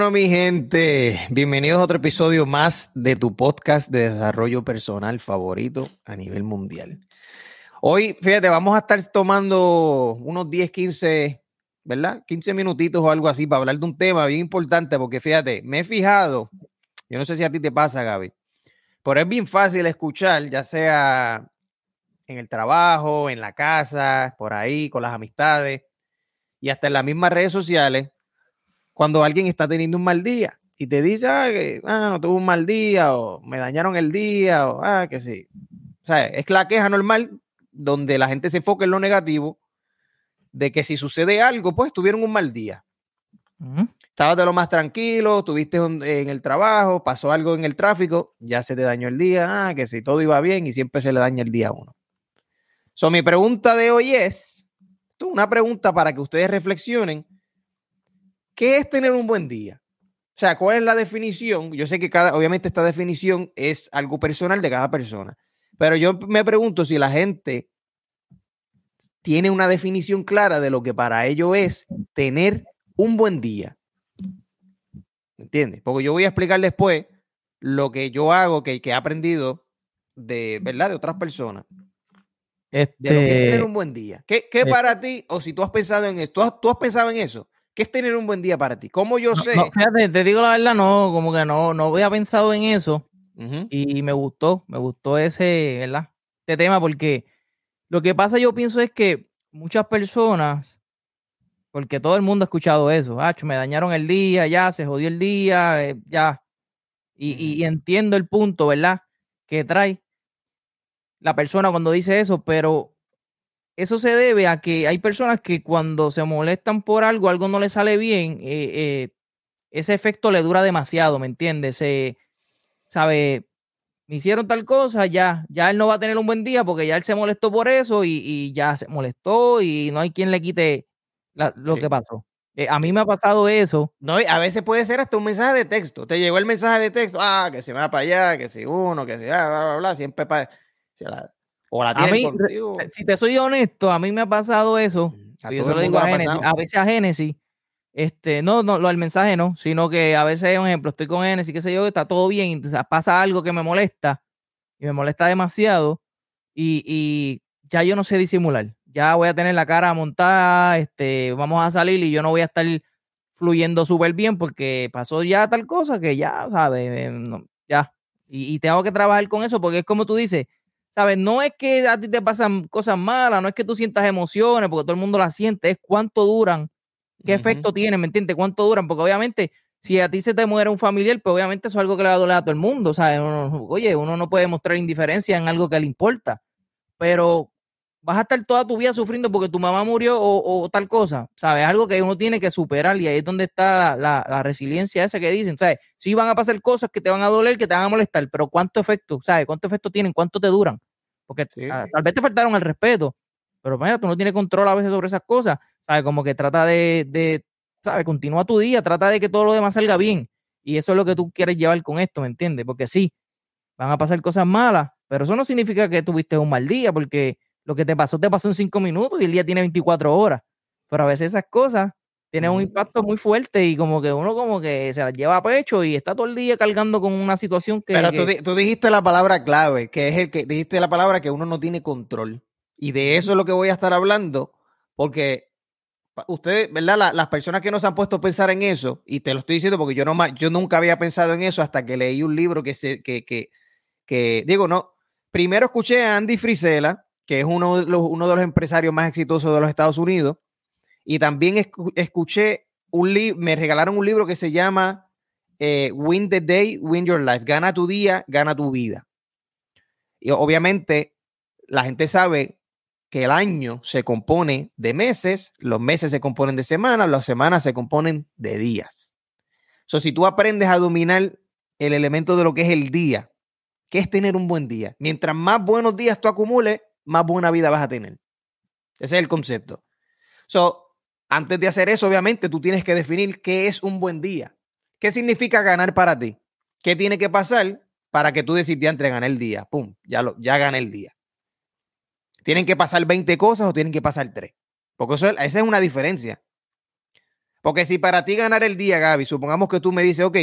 Bueno, mi gente, bienvenidos a otro episodio más de tu podcast de desarrollo personal favorito a nivel mundial. Hoy, fíjate, vamos a estar tomando unos 10, 15, ¿verdad? 15 minutitos o algo así para hablar de un tema bien importante, porque fíjate, me he fijado, yo no sé si a ti te pasa, Gaby, pero es bien fácil escuchar, ya sea en el trabajo, en la casa, por ahí, con las amistades y hasta en las mismas redes sociales cuando alguien está teniendo un mal día y te dice, ah, que ah, no tuve un mal día o me dañaron el día o ah, que sí. O sea, es la queja normal donde la gente se enfoca en lo negativo de que si sucede algo, pues tuvieron un mal día. Estabas de lo más tranquilo, tuviste en el trabajo, pasó algo en el tráfico, ya se te dañó el día, ah, que si todo iba bien y siempre se le daña el día a uno. So, mi pregunta de hoy es, una pregunta para que ustedes reflexionen ¿Qué es tener un buen día? O sea, ¿cuál es la definición? Yo sé que cada, obviamente esta definición es algo personal de cada persona, pero yo me pregunto si la gente tiene una definición clara de lo que para ellos es tener un buen día. ¿Entiendes? Porque yo voy a explicar después lo que yo hago, que, que he aprendido de, ¿verdad? De otras personas. De lo que es tener este un buen día. ¿Qué, qué eh para ti, o si tú has pensado en eso, tú has pensado en eso? ¿Qué es tener un buen día para ti? ¿Cómo yo sé? fíjate, te digo la verdad, no, como que no, no había pensado en eso. Y me gustó, me gustó ese, ¿verdad? Este tema, porque lo que pasa, yo pienso, es que muchas personas, porque todo el mundo ha escuchado eso, ah, me dañaron el día, ya, se jodió el día, eh, ya. Y, y entiendo el punto, ¿verdad? Que trae la persona cuando dice eso, pero eso se debe a que hay personas que cuando se molestan por algo, algo no le sale bien, eh, eh, ese efecto le dura demasiado, ¿me entiendes? Se, sabe, me hicieron tal cosa, ya, ya él no va a tener un buen día porque ya él se molestó por eso y, ya se molestó y no hay quien le quite lo que pasó. Eh, a mí me ha pasado eso. No, a veces puede ser hasta un mensaje de texto. Te llegó el mensaje de texto, ah, que se va para allá, que si uno, que si, ah, bla, bla, bla, siempre para... O la Si te soy honesto, a mí me ha pasado eso. A yo se lo digo a Génesis. A veces a Génesis, este, no, no, lo del mensaje no, sino que a veces, un ejemplo, estoy con Génesis, qué sé yo, está todo bien, y pasa algo que me molesta, y me molesta demasiado, y, ya yo no sé disimular. Ya voy a tener la cara montada, este, vamos a salir y yo no voy a estar fluyendo súper bien porque pasó ya tal cosa que ya, ¿sabes? Eh, ya. Y, y, tengo que trabajar con eso porque es como tú dices, ¿sabes? No es que a ti te pasan cosas malas, no es que tú sientas emociones, porque todo el mundo las siente, es cuánto duran, qué efecto tienen, ¿me entiendes? ¿Cuánto duran? Porque obviamente, si a ti se te muere un familiar, pues obviamente eso es algo que le va a doler a todo el mundo, ¿sabes? oye, uno no puede mostrar indiferencia en algo que le importa, pero vas a estar toda tu vida sufriendo porque tu mamá murió o, tal cosa, ¿sabes? Algo que uno tiene que superar y ahí es donde está la, resiliencia esa que dicen, ¿sabes? Sí van a pasar cosas que te van a doler, que te van a molestar, pero ¿cuánto efecto, ¿sabes? ¿Cuánto efecto tienen? ¿Cuánto te duran? Porque ah, tal vez te faltaron el respeto, pero mira, tú no tienes control a veces sobre esas cosas, ¿sabes? Como que trata de, de, ¿sabes? Continúa tu día, trata de que todo lo demás salga bien. Y eso es lo que tú quieres llevar con esto, ¿me entiendes? Porque sí, van a pasar cosas malas, pero eso no significa que tuviste un mal día, porque lo que te pasó, te pasó en cinco minutos y el día tiene 24 horas. Pero a veces esas cosas tienen un impacto muy fuerte y como que uno como que se las lleva a pecho y está todo el día cargando con una situación que... Pero Tú, dijiste la palabra clave, que es el que dijiste la palabra que uno no tiene control. Y de eso es lo que voy a estar hablando, porque ustedes, ¿verdad? las personas que nos han puesto a pensar en eso, y te lo estoy diciendo porque yo, no, yo nunca había pensado en eso hasta que leí un libro que, se, que, que, que digo, no, primero escuché a Andy Frisella, que es uno de, los, uno de los empresarios más exitosos de los Estados Unidos. Y también escuché un libro, me regalaron un libro que se llama eh, Win the Day, Win Your Life. Gana tu día, gana tu vida. Y obviamente la gente sabe que el año se compone de meses, los meses se componen de semanas, las semanas se componen de días. So, si tú aprendes a dominar el elemento de lo que es el día, que es tener un buen día, mientras más buenos días tú acumules, más buena vida vas a tener. Ese es el concepto. So, antes de hacer eso, obviamente, tú tienes que definir qué es un buen día. ¿Qué significa ganar para ti? ¿Qué tiene que pasar para que tú decidas entre ganar el día? Pum, ya, lo, ya gané el día. ¿Tienen que pasar 20 cosas o tienen que pasar 3? Porque eso, esa es una diferencia. Porque si para ti ganar el día, Gaby, supongamos que tú me dices, ok,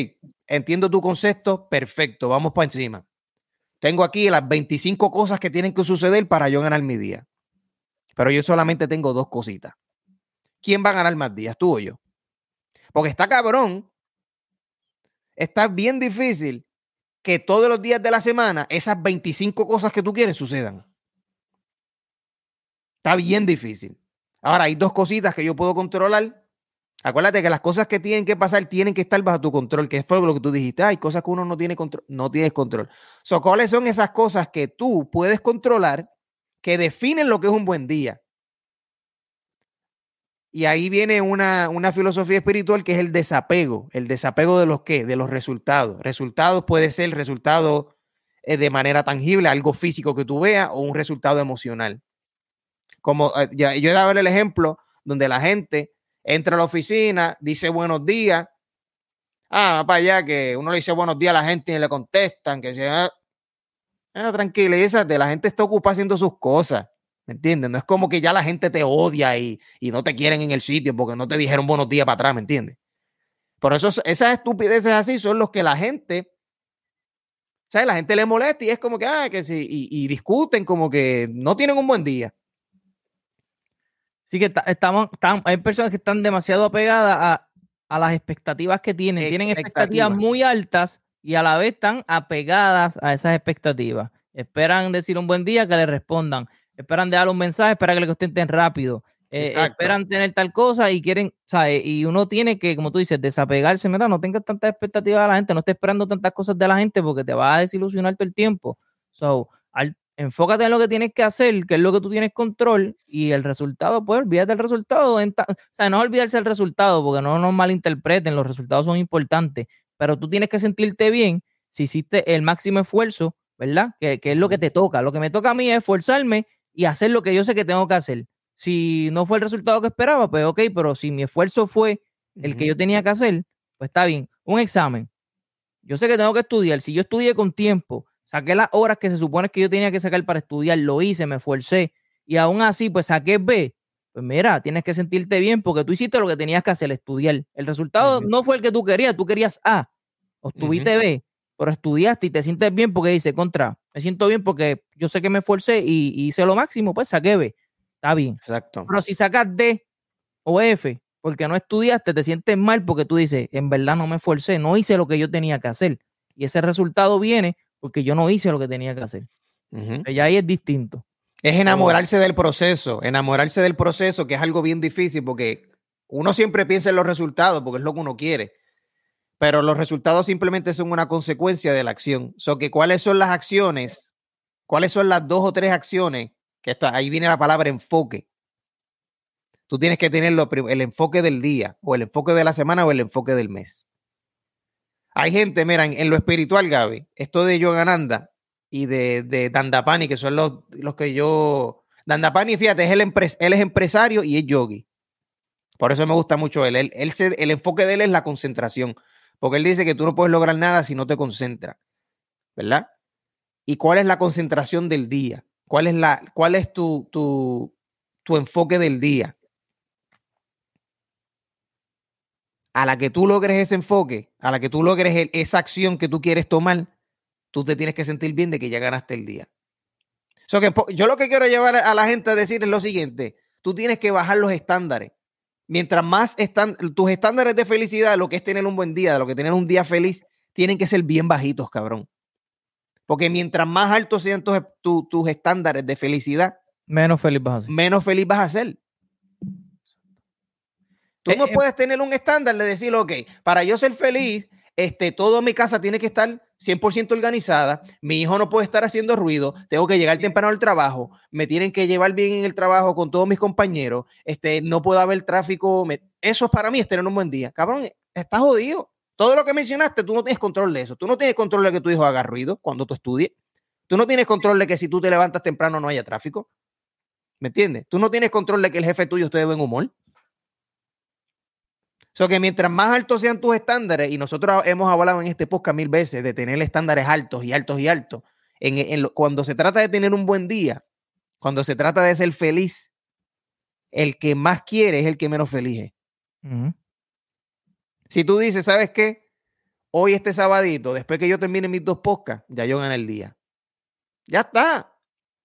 entiendo tu concepto, perfecto, vamos para encima. Tengo aquí las 25 cosas que tienen que suceder para yo ganar mi día. Pero yo solamente tengo dos cositas. ¿Quién va a ganar más días, tú o yo? Porque está cabrón. Está bien difícil que todos los días de la semana esas 25 cosas que tú quieres sucedan. Está bien difícil. Ahora, hay dos cositas que yo puedo controlar Acuérdate que las cosas que tienen que pasar tienen que estar bajo tu control, que fue lo que tú dijiste. Hay cosas que uno no tiene control, no tienes control. So, ¿Cuáles son esas cosas que tú puedes controlar que definen lo que es un buen día? Y ahí viene una, una filosofía espiritual que es el desapego. ¿El desapego de los qué? De los resultados. Resultados puede ser resultado eh, de manera tangible, algo físico que tú veas, o un resultado emocional. Como eh, yo he dado el ejemplo donde la gente entra a la oficina, dice buenos días. Ah, para allá que uno le dice buenos días a la gente y le contestan, que sea ah, tranquilízate, la gente está ocupada haciendo sus cosas. ¿Me entiendes? No es como que ya la gente te odia y, y no te quieren en el sitio porque no te dijeron buenos días para atrás, ¿me entiendes? Por eso esas estupideces así son los que la gente, ¿sabes? La gente le molesta y es como que, ah, que sí, y discuten como que no tienen un buen día. Sí que estamos, hay personas que están demasiado apegadas a, las expectativas que tienen. Tienen expectativas muy altas y a la vez están apegadas a esas expectativas. Esperan decir un buen día que le respondan. Esperan dejar un mensaje, esperan que le contesten rápido. Eh, esperan tener tal cosa y quieren, ¿sabes? Y uno tiene que, como tú dices, desapegarse. Mira, no tengas tantas expectativas de la gente, no estés esperando tantas cosas de la gente porque te va a desilusionar todo el tiempo. So, al enfócate en lo que tienes que hacer, que es lo que tú tienes control, y el resultado, pues olvídate del resultado. o sea, no olvidarse del resultado, porque no nos malinterpreten, los resultados son importantes, pero tú tienes que sentirte bien si hiciste el máximo esfuerzo, ¿verdad? Que, es lo que te toca. Lo que me toca a mí es esforzarme y hacer lo que yo sé que tengo que hacer. Si no fue el resultado que esperaba, pues ok, pero si mi esfuerzo fue el que yo tenía que hacer, pues está bien. Un examen. Yo sé que tengo que estudiar. Si yo estudié con tiempo, Saqué las horas que se supone que yo tenía que sacar para estudiar, lo hice, me esforcé y aún así pues saqué B. Pues mira, tienes que sentirte bien porque tú hiciste lo que tenías que hacer, estudiar. El resultado no fue el que tú querías, tú querías A, o tuviste B, pero estudiaste y te sientes bien porque dice contra, me siento bien porque yo sé que me esforcé y, hice lo máximo, pues saqué B. Está bien. Exacto. Pero si sacas D o F porque no estudiaste, te sientes mal porque tú dices, en verdad no me esforcé, no hice lo que yo tenía que hacer. Y ese resultado viene porque yo no hice lo que tenía que hacer. Y ahí es distinto. Es enamorarse del proceso, enamorarse del proceso, que es algo bien difícil porque uno siempre piensa en los resultados porque es lo que uno quiere, pero los resultados simplemente son una consecuencia de la acción. So que cuáles son las acciones, cuáles son las dos o tres acciones, que está, ahí viene la palabra enfoque. Tú tienes que tener el enfoque del día, o el enfoque de la semana, o el enfoque del mes. Hay gente, miren, en lo espiritual, Gaby, esto de Yogananda y de, de Dandapani, que son los, los que yo. Dandapani, fíjate, es el él es empresario y es yogi. Por eso me gusta mucho él. él, el enfoque de él es la concentración. Porque él dice que tú no puedes lograr nada si no te concentras. ¿Verdad? ¿Y cuál es la concentración del día? ¿Cuál es, la, cuál es tu, tu, tu enfoque del día? A la que tú logres ese enfoque, a la que tú logres esa acción que tú quieres tomar, tú te tienes que sentir bien de que ya ganaste el día. que, yo lo que quiero llevar a la gente a decir es lo siguiente, tú tienes que bajar los estándares. Mientras más están tus estándares de felicidad, lo que es tener un buen día, lo que tener un día feliz, tienen que ser bien bajitos, cabrón. Porque mientras más altos sean tus, tus estándares de felicidad, menos feliz vas a ser. Menos feliz vas a ser. Tú no eh, eh, puedes tener un estándar de decir, ok, para yo ser feliz, este, todo mi casa tiene que estar 100% organizada, mi hijo no puede estar haciendo ruido, tengo que llegar temprano al trabajo, me tienen que llevar bien en el trabajo con todos mis compañeros, este, no puede haber tráfico, eso para mí es tener un buen día. Cabrón, estás jodido. Todo lo que mencionaste, tú no tienes control de eso. Tú no tienes control de que tu hijo haga ruido cuando tú estudies. Tú no tienes control de que si tú te levantas temprano no haya tráfico. ¿Me entiendes? Tú no tienes control de que el jefe tuyo esté de buen humor. So que mientras más altos sean tus estándares, y nosotros hemos hablado en este podcast mil veces de tener estándares altos y altos y altos, en, cuando se trata de tener un buen día, cuando se trata de ser feliz, el que más quiere es el que menos feliz es. Si tú dices, ¿sabes qué? Hoy este sabadito, después que yo termine mis dos podcasts, ya yo gané el día. Ya está.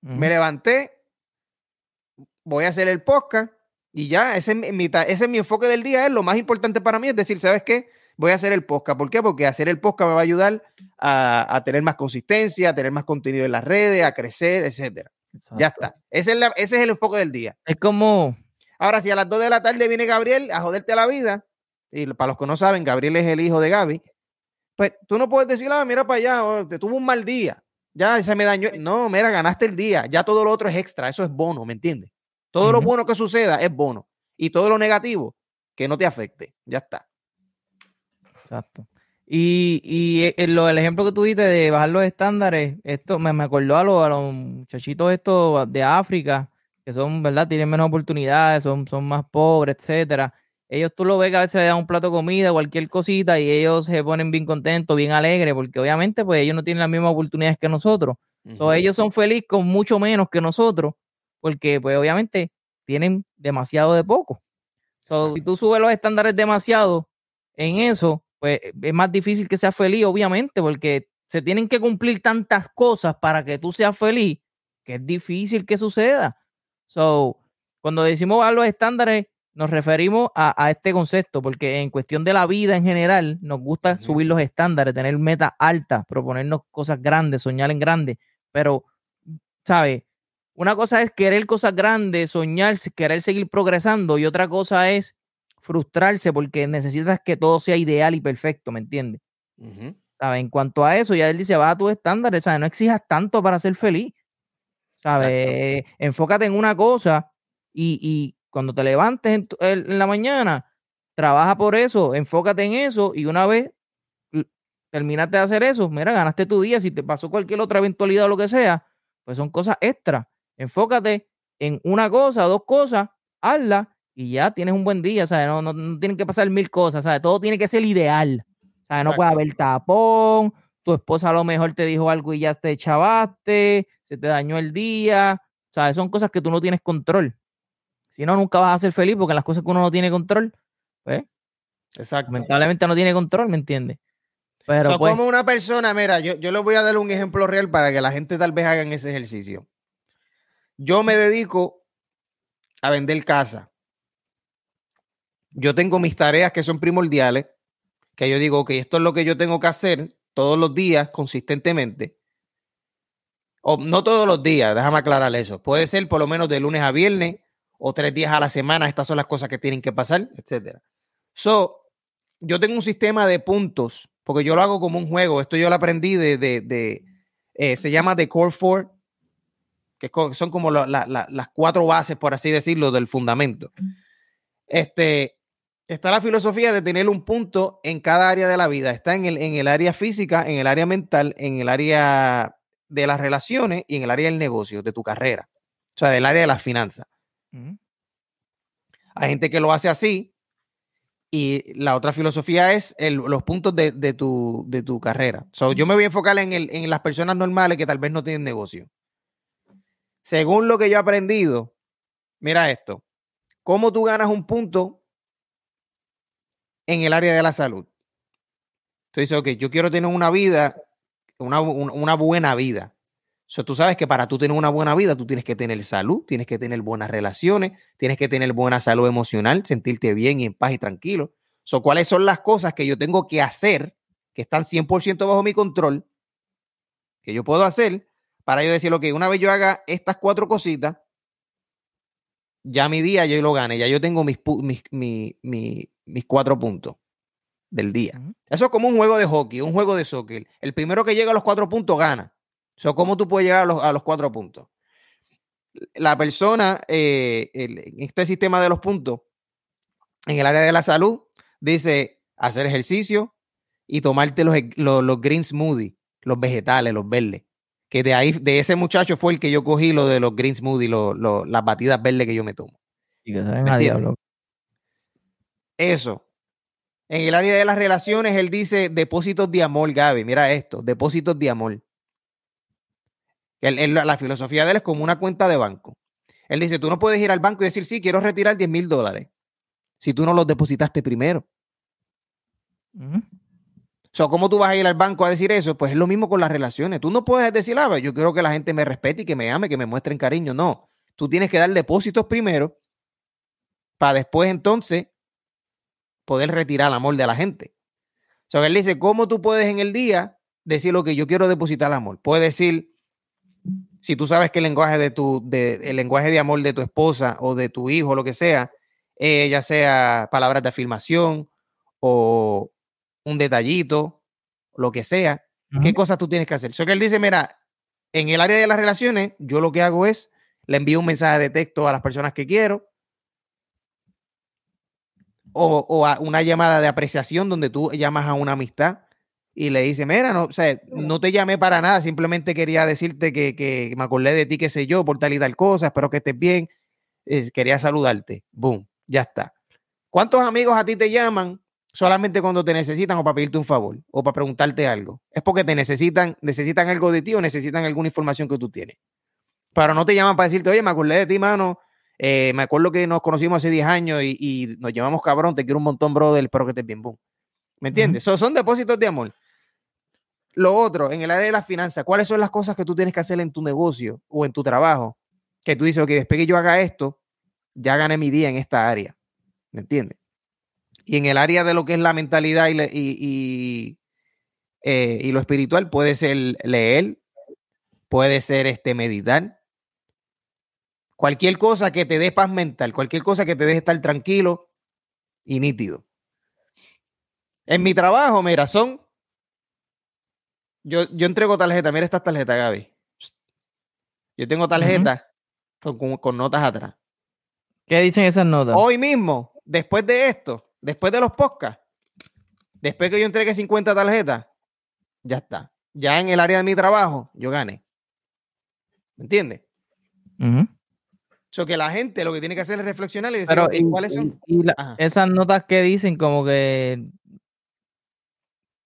Me levanté, voy a hacer el podcast y ya, ese es, mi, ese es mi enfoque del día. Es lo más importante para mí, es decir, ¿sabes qué? Voy a hacer el podcast. ¿Por qué? Porque hacer el podcast me va a ayudar a, tener más consistencia, a tener más contenido en las redes, a crecer, etcétera. Ya está. Ese es, ese es el enfoque del día. Es como. Ahora, si a las 2 de la tarde viene Gabriel a joderte la vida, y para los que no saben, Gabriel es el hijo de Gaby, pues tú no puedes decir, ah, mira para allá, oh, te tuvo un mal día, ya se me dañó. No, mira, ganaste el día, ya todo lo otro es extra, eso es bono, ¿me entiendes? Todo lo bueno que suceda es bono y todo lo negativo que no te afecte, ya está. Exacto. Y, y eh, lo, el ejemplo que tú diste de bajar los estándares, esto me, me acordó a, los, a los muchachitos estos de África, que son, ¿verdad? Tienen menos oportunidades, son, son más pobres, etcétera ellos tú lo ves que a veces le dan un plato de comida, cualquier cosita, y ellos se ponen bien contentos, bien alegres, porque obviamente pues ellos no tienen las mismas oportunidades que nosotros. ellos son felices con mucho menos que nosotros, porque pues obviamente tienen demasiado de poco. si tú subes los estándares demasiado en eso, pues es más difícil que seas feliz, obviamente, porque se tienen que cumplir tantas cosas para que tú seas feliz, que es difícil que suceda. So, cuando decimos bajar los estándares, nos referimos a, este concepto, porque en cuestión de la vida en general, nos gusta subir los estándares, tener metas altas, proponernos cosas grandes, soñar en grande, pero, ¿sabes? Una cosa es querer cosas grandes, soñar, querer seguir progresando, y otra cosa es frustrarse porque necesitas que todo sea ideal y perfecto, ¿me entiendes? En cuanto a eso, ya él dice, va a tus estándares, ¿sabes? No exijas tanto para ser feliz, ¿sabes? Enfócate en una cosa y, y cuando te levantes en, la mañana, trabaja por eso, enfócate en eso y una vez terminaste de hacer eso, mira, ganaste tu día. Si te pasó cualquier otra eventualidad o lo que sea, pues son cosas extra. Enfócate en una cosa, dos cosas, hazla y ya tienes un buen día. ¿sabes? No, no, tienen que pasar mil cosas, ¿sabes? Todo tiene que ser ideal. ¿sabes? No puede haber tapón, tu esposa a lo mejor te dijo algo y ya te chavaste, se te dañó el día. ¿sabes? Son cosas que tú no tienes control. Si no, nunca vas a ser feliz porque las cosas que uno no tiene control, pues, Exacto. lamentablemente no tiene control, ¿me entiendes? Pero pues como una persona, mira, yo, yo les voy a dar un ejemplo real para que la gente tal vez hagan ese ejercicio. Yo me dedico a vender casa. Yo tengo mis tareas que son primordiales, que yo digo, que esto es lo que yo tengo que hacer todos los días, consistentemente. O no todos los días, déjame aclarar eso. Puede ser por lo menos de lunes a viernes o tres días a la semana, estas son las cosas que tienen que pasar, etcétera. So, yo tengo un sistema de puntos, porque yo lo hago como un juego. Esto yo lo aprendí de, de, eh, se llama The Core Four, que son como las cuatro bases, por así decirlo, del fundamento. Este, está la filosofía de tener un punto en cada área de la vida. Está en el, en el área física, en el área mental, en el área de las relaciones y en el área del negocio, de tu carrera. O sea, del área de las finanzas. Hay gente que lo hace así y la otra filosofía es los puntos de, tu, de, tu, carrera. yo me voy a enfocar en, en las personas normales que tal vez no tienen negocio. Según lo que yo he aprendido, mira esto, ¿cómo tú ganas un punto en el área de la salud? Dices, ok, yo quiero tener una vida, una, buena vida tú sabes que para tú tener una buena vida, tú tienes que tener salud, tienes que tener buenas relaciones, tienes que tener buena salud emocional, sentirte bien y en paz y tranquilo. So, ¿Cuáles son las cosas que yo tengo que hacer que están 100% bajo mi control, que yo puedo hacer para yo decir, que una vez yo haga estas cuatro cositas, ya mi día yo lo gane, ya yo tengo mis, mis, mis cuatro puntos del día. Eso es como un juego de hockey, un juego de soccer. El primero que llega a los cuatro puntos gana. ¿Cómo tú puedes llegar a los, cuatro puntos? La persona eh, en este sistema de los puntos, en el área de la salud, dice hacer ejercicio y tomarte los, los, green smoothie, los vegetales, los verdes. Que de ahí, de ese muchacho fue el que yo cogí lo de los green smoothie, las batidas verdes que yo me tomo. Y que saben a diablo. Eso. En el área de las relaciones, él dice depósitos de amor, Gaby. Mira esto, depósitos de amor la filosofía de él es como una cuenta de banco. Él dice, tú no puedes ir al banco y decir, sí, quiero retirar 10 mil dólares si tú no los depositaste primero. O sea, ¿cómo tú vas a ir al banco a decir eso? Pues es lo mismo con las relaciones. Tú no puedes decir, ah, yo quiero que la gente me respete y que me ame, que me muestren cariño. No, tú tienes que dar depósitos primero para después entonces poder retirar el amor de la gente. O sea, él dice, ¿cómo tú puedes en el día decir lo que yo quiero depositar el amor? Puedes decir, si tú sabes que el lenguaje de tu, de, el lenguaje de amor de tu esposa o de tu hijo, lo que sea, eh, ya sea palabras de afirmación o un detallito, lo que sea, ¿qué cosas tú tienes que hacer? Eso que él dice, mira, en el área de las relaciones, yo lo que hago es, le envío un mensaje de texto a las personas que quiero, o, a una llamada de apreciación donde tú llamas a una amistad y le dices, mira, no, o sea, no te llamé para nada, simplemente quería decirte que, me acordé de ti, qué sé yo, por tal y tal cosa, espero que estés bien, quería saludarte, boom, ya está. ¿Cuántos amigos a ti te llaman solamente cuando te necesitan o para pedirte un favor o para preguntarte algo. Es porque te necesitan, necesitan algo de ti o necesitan alguna información que tú tienes. Pero no te llaman para decirte, oye, me acordé de ti, mano. Eh, me acuerdo que nos conocimos hace 10 años y, nos llamamos cabrón, te quiero un montón, brother, espero que estés bien, boom. ¿Me entiendes? son depósitos de amor. Lo otro, en el área de las finanzas, ¿cuáles son las cosas que tú tienes que hacer en tu negocio o en tu trabajo? Que tú dices, ok, después que yo haga esto, ya gané mi día en esta área. ¿Me entiendes? Y en el área de lo que es la mentalidad y, eh, y, lo espiritual puede ser leer, puede ser este, meditar. Cualquier cosa que te dé paz mental, cualquier cosa que te deje estar tranquilo y nítido. En mi trabajo, mira, son. Yo, yo entrego tarjeta. Mira estas tarjetas, Gaby. Yo tengo tarjetas con, con notas atrás. ¿Qué dicen esas notas? Hoy mismo, después de esto, después de los podcasts, después que yo entregue 50 tarjetas, ya está. Ya en el área de mi trabajo, yo gané. ¿Me entiendes? Uh que la gente lo que tiene que hacer es reflexionar y decir cuáles son. esas notas que dicen, como que.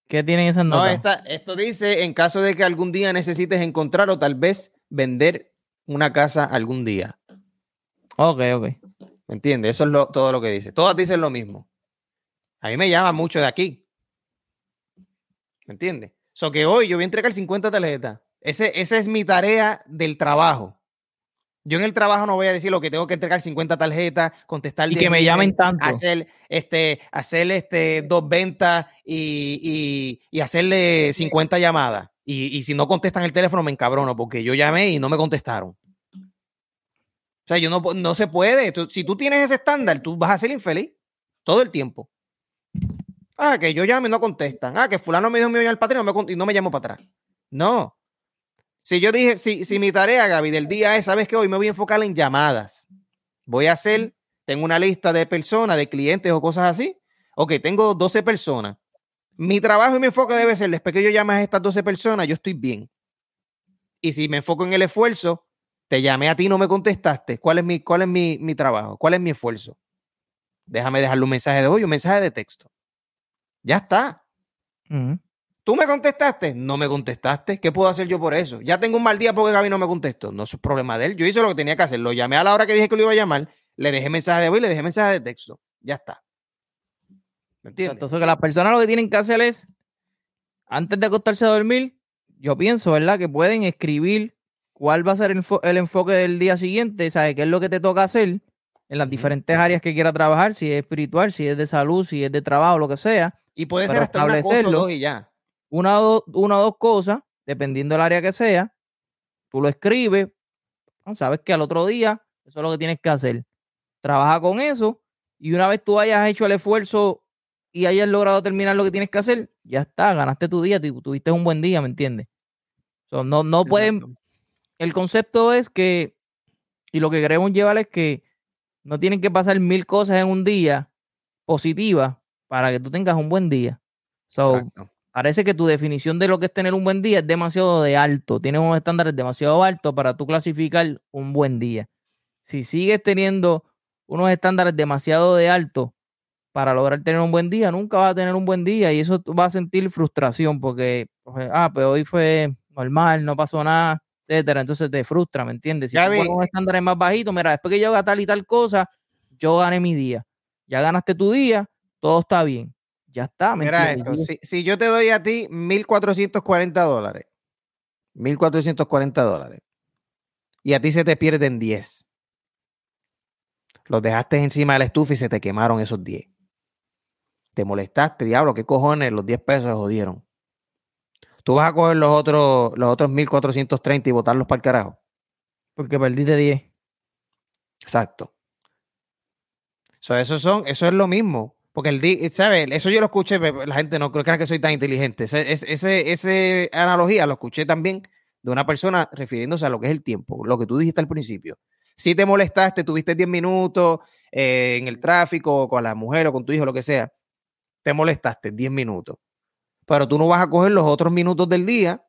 ¿Qué tienen esas notas? No, esto dice: en caso de que algún día necesites encontrar o tal vez vender una casa algún día. Ok, ok. ¿Me entiendes? Eso es todo lo que dice. Todas dicen lo mismo. A mí me llama mucho de aquí. ¿Me entiendes? So que hoy yo voy a entregar 50 tarjetas. Ese, esa es mi tarea del trabajo. Yo en el trabajo no voy a decir lo que tengo que entregar 50 tarjetas, contestar. Y que me llamen tanto. Hacer, este, hacer este, dos ventas y, y, hacerle 50 llamadas. Y, y, si no contestan el teléfono, me encabrono porque yo llamé y no me contestaron. O sea, yo no, no se puede. si tú tienes ese estándar, tú vas a ser infeliz todo el tiempo. Ah, que yo llame y no contestan. Ah, que fulano me dijo mi al patrón y no me llamó para atrás. No. Si yo dije, si, si mi tarea, Gaby, del día es, sabes que hoy me voy a enfocar en llamadas. Voy a hacer, tengo una lista de personas, de clientes o cosas así. Ok, tengo 12 personas. Mi trabajo y mi enfoque debe ser, después que yo llame a estas 12 personas, yo estoy bien. Y si me enfoco en el esfuerzo, te llamé a ti y no me contestaste. ¿Cuál es mi, cuál es mi, mi trabajo? ¿Cuál es mi esfuerzo? Déjame dejarle un mensaje de hoy, un mensaje de texto. Ya está. ¿Tú me contestaste? No me contestaste. ¿Qué puedo hacer yo por eso? Ya tengo un mal día porque Gaby no me contestó. No es problema de él. Yo hice lo que tenía que hacer. Lo llamé a la hora que dije que lo iba a llamar. Le dejé mensaje de hoy, le dejé mensaje de texto. Ya está. ¿Me entiendes? Entonces, que las personas lo que tienen que hacer es, antes de acostarse a dormir, yo pienso, ¿verdad? Que pueden escribir cuál va a ser el, enfoque del día siguiente, ¿sabes? ¿Qué es lo que te toca hacer? En las diferentes áreas que quiera trabajar, si es espiritual, si es de salud, si es de trabajo, lo que sea. Y puede ser hasta una cosa o dos y ya. Una o, una o dos cosas, dependiendo del área que sea, tú lo escribes, ah, sabes que al otro día eso es lo que tienes que hacer. Trabaja con eso y una vez tú hayas hecho el esfuerzo y hayas logrado terminar lo que tienes que hacer, ya está, ganaste tu día, tuviste un buen día, ¿me entiendes? no, no pueden. El concepto es que, y lo que queremos llevar es que no tienen que pasar mil cosas en un día positivas para que tú tengas un buen día. So, parece que tu definición de lo que es tener un buen día es demasiado de alto. Tienes unos estándares demasiado altos para tú clasificar un buen día. Si sigues teniendo unos estándares demasiado de alto para lograr tener un buen día, nunca vas a tener un buen día y eso va a sentir frustración porque, pues, ah, pues hoy fue normal, no pasó nada etcétera. Entonces te frustra, ¿me entiendes? Si tú pones un estándar más bajito, mira, después que yo haga tal y tal cosa, yo gané mi día. Ya ganaste tu día, todo está bien. ya está. Mira esto, si, yo te doy a ti 1.440 dólares, 1.440 dólares, y a ti se te pierden 10, los dejaste encima de la estufa y se te quemaron esos 10. Te molestaste, diablo, qué cojones, los 10 pesos se jodieron. Tú vas a coger los otros, los otros 1430 y botarlos para el carajo. Porque perdiste 10. Exacto. eso, son, eso es lo mismo. Porque el ¿sabes? Eso yo lo escuché, la gente no creo que soy tan inteligente. Ese, ese, ese analogía lo escuché también de una persona refiriéndose a lo que es el tiempo, lo que tú dijiste al principio. Si te molestaste, tuviste 10 minutos eh, en el tráfico, con la mujer o con tu hijo, lo que sea, te molestaste 10 minutos pero tú no vas a coger los otros minutos del día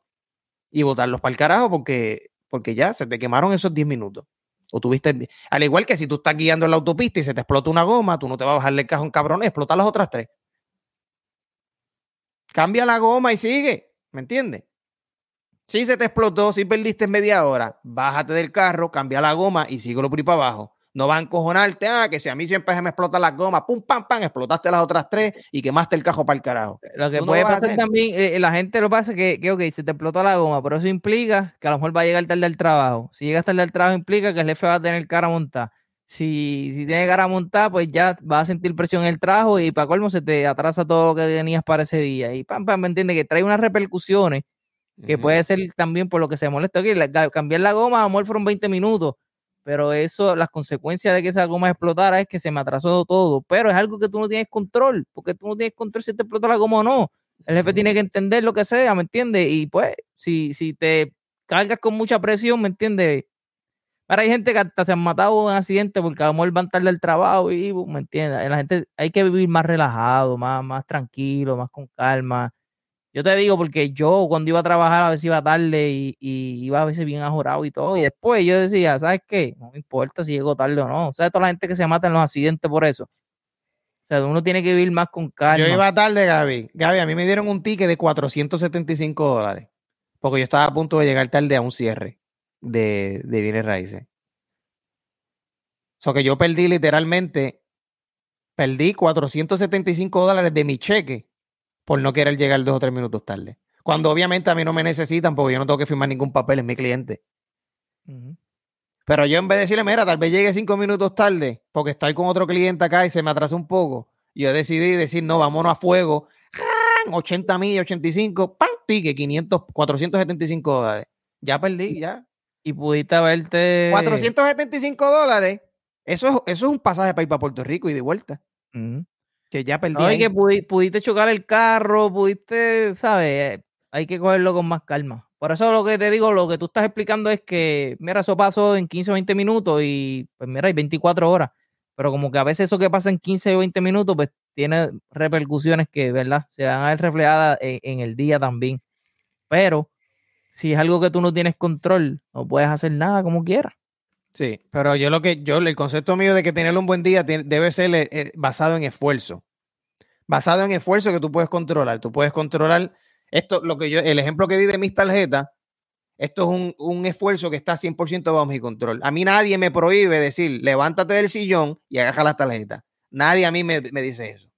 y botarlos para el carajo porque, porque ya se te quemaron esos 10 minutos. O tuviste, al igual que si tú estás guiando en la autopista y se te explota una goma, tú no te vas a bajarle el cajón cabrón, explota las otras tres. Cambia la goma y sigue, ¿me entiendes? Si se te explotó, si perdiste media hora, bájate del carro, cambia la goma y síguelo por ahí para abajo. No va a encojonarte, ah, que si a mí siempre se me explota la goma, pum, pam, pam, explotaste las otras tres y quemaste el cajo para el carajo. Lo que puede pasar también, eh, la gente lo pasa que, que, ok, se te explotó la goma, pero eso implica que a lo mejor va a llegar tarde al trabajo. Si llegas tarde al trabajo, implica que el jefe va a tener cara montada. Si, si tiene cara montada, pues ya vas a sentir presión en el trabajo y para colmo se te atrasa todo lo que tenías para ese día. Y pam, pam, me entiende que trae unas repercusiones que puede ser también por lo que se molesta. Okay, cambiar la goma, a lo mejor fueron 20 minutos pero eso, las consecuencias de que esa goma explotara es que se me atrasó todo, pero es algo que tú no tienes control, porque tú no tienes control si te explota la goma o no. El jefe tiene que entender lo que sea, ¿me entiendes? Y pues, si, si te cargas con mucha presión, ¿me entiendes? Ahora hay gente que hasta se han matado en accidente porque a lo mejor van tarde del trabajo y, ¿me entiendes? La gente hay que vivir más relajado, más, más tranquilo, más con calma. Yo te digo porque yo cuando iba a trabajar a veces iba tarde y, iba a veces bien ajorado y todo. Y después yo decía, ¿sabes qué? No me importa si llego tarde o no. O sea, toda la gente que se mata en los accidentes por eso. O sea, uno tiene que vivir más con calma. Yo iba tarde, Gaby. Gaby, a mí me dieron un ticket de 475 dólares. Porque yo estaba a punto de llegar tarde a un cierre de, de bienes raíces. O sea, que yo perdí literalmente, perdí 475 dólares de mi cheque por no querer llegar dos o tres minutos tarde. Cuando obviamente a mí no me necesitan porque yo no tengo que firmar ningún papel, en mi cliente. Pero yo en vez de decirle, mira, tal vez llegue cinco minutos tarde porque estoy con otro cliente acá y se me atrasó un poco, yo decidí decir, no, vámonos a fuego. 80 mil, 85, ¡pam! Tique, 500, 475 dólares. Ya perdí, ya. Y pudiste haberte. 475 dólares. Eso es, eso es un pasaje para ir para Puerto Rico y de vuelta. Que ya perdí. No, que pudiste chocar el carro, pudiste, ¿sabes? Hay que cogerlo con más calma. Por eso lo que te digo, lo que tú estás explicando es que, mira, eso pasó en 15 o 20 minutos y, pues mira, hay 24 horas. Pero como que a veces eso que pasa en 15 o 20 minutos, pues tiene repercusiones que, ¿verdad? Se van a ver reflejadas en, en el día también. Pero si es algo que tú no tienes control, no puedes hacer nada como quieras. Sí, pero yo lo que, yo, el concepto mío de que tener un buen día debe ser eh, eh, basado en esfuerzo. Basado en esfuerzo que tú puedes controlar. Tú puedes controlar esto, lo que yo, el ejemplo que di de mis tarjetas, esto es un, un esfuerzo que está 100% bajo mi control. A mí nadie me prohíbe decir, levántate del sillón y agaja las tarjetas. Nadie a mí me, dice eso.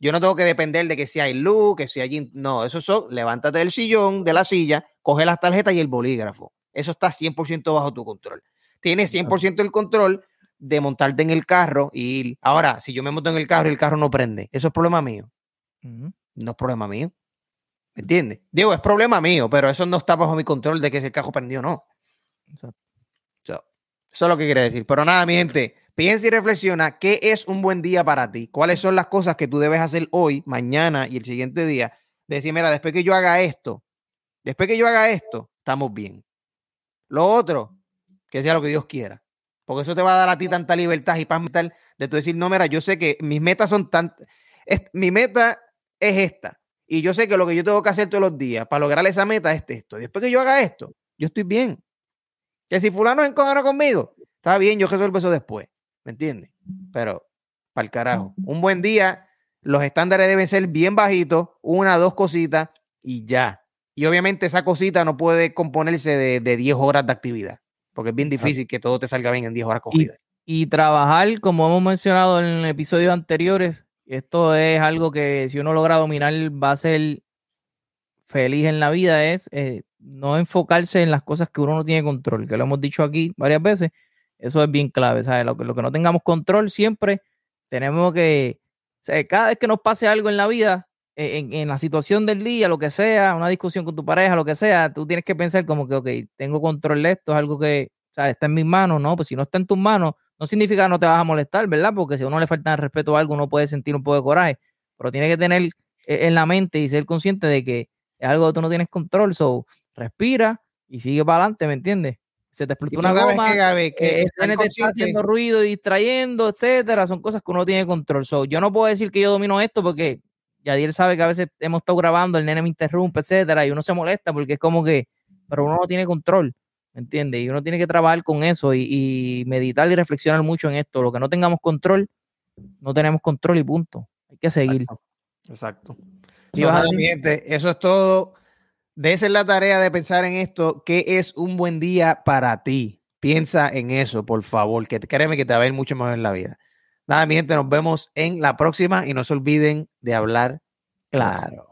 Yo no tengo que depender de que si hay luz, que si hay... No, eso es, levántate del sillón, de la silla, coge las tarjetas y el bolígrafo. Eso está 100% bajo tu control. Tienes 100% el control de montarte en el carro y ir. Ahora, si yo me monto en el carro y el carro no prende, eso es problema mío. No es problema mío. ¿Me entiendes? Digo, es problema mío, pero eso no está bajo mi control de que ese carro prendió o no. eso es lo que quiere decir. Pero nada, mi gente, piensa y reflexiona qué es un buen día para ti. ¿Cuáles son las cosas que tú debes hacer hoy, mañana y el siguiente día? decir, mira, después que yo haga esto, después que yo haga esto, estamos bien. Lo otro, que sea lo que Dios quiera. Porque eso te va a dar a ti tanta libertad y paz mental de tú decir, no, mira, yo sé que mis metas son tan... mi meta es esta. Y yo sé que lo que yo tengo que hacer todos los días para lograr esa meta es esto. Después que yo haga esto, yo estoy bien. Que si fulano es encojona conmigo, está bien, yo resuelvo eso después. ¿Me entiendes? Pero, para el carajo. Un buen día, los estándares deben ser bien bajitos, una, dos cositas y ya. Y obviamente esa cosita no puede componerse de, de 10 horas de actividad, porque es bien difícil que todo te salga bien en 10 horas cogidas. Y, trabajar, como hemos mencionado en episodios anteriores, esto es algo que si uno logra dominar va a ser feliz en la vida, es eh, no enfocarse en las cosas que uno no tiene control, que lo hemos dicho aquí varias veces, eso es bien clave, ¿sabes? Lo que, lo que no tengamos control siempre tenemos que, cada vez que nos pase algo en la vida, e, en, la situación del día, lo que sea, una discusión con tu pareja, lo que sea, tú tienes que pensar como que, ok, tengo control de esto, es algo que, o está en mis manos, ¿no? Pues si no está en tus manos, no significa que no te vas a molestar, ¿verdad? Porque si a uno le falta el respeto a algo, uno puede sentir un poco de coraje, pero tiene que tener e, en la mente y ser consciente de que es algo que tú no tienes control, so respira y sigue para adelante, ¿me entiendes? Se te explotó una goma, que, que eh, te está haciendo ruido y distrayendo, etcétera, son cosas que uno tiene control. So, yo no puedo decir que yo domino esto porque Yadier sabe que a veces hemos estado grabando, el nene me interrumpe, etcétera, y uno se molesta porque es como que, pero uno no tiene control. ¿me entiendes? Y uno tiene que trabajar con eso y, meditar y reflexionar mucho en esto. Lo que no tengamos control, no tenemos control y punto. Hay que seguir. Exacto. eso es todo. De esa es la tarea de pensar en esto. ¿Qué es un buen día para ti? Piensa en eso, por favor, que créeme que te va a ir mucho mejor en la vida. Nada, mi gente, nos vemos en la próxima y no se olviden de hablar claro.